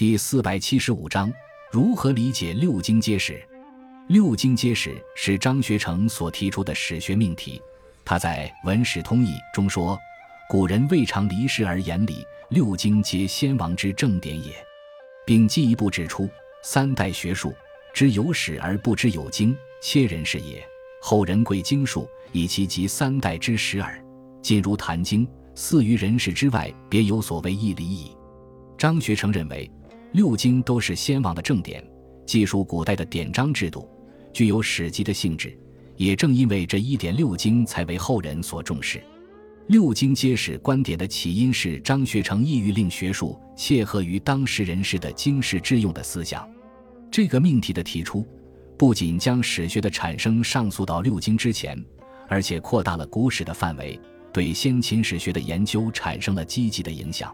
第四百七十五章如何理解六经皆史？六经皆史是张学成所提出的史学命题。他在《文史通义》中说：“古人未尝离世而言礼，六经皆先王之正典也。”并进一步指出：“三代学术知有史而不知有经，切人是也。后人贵经术，以其集三代之史耳。今如《谈经》，似于人世之外，别有所谓义理矣。”张学成认为。六经都是先王的正典，记述古代的典章制度，具有史籍的性质。也正因为这一点，六经才为后人所重视。六经皆史观点的起因是张学成意欲令学术切合于当时人士的经世致用的思想。这个命题的提出，不仅将史学的产生上溯到六经之前，而且扩大了古史的范围，对先秦史学的研究产生了积极的影响。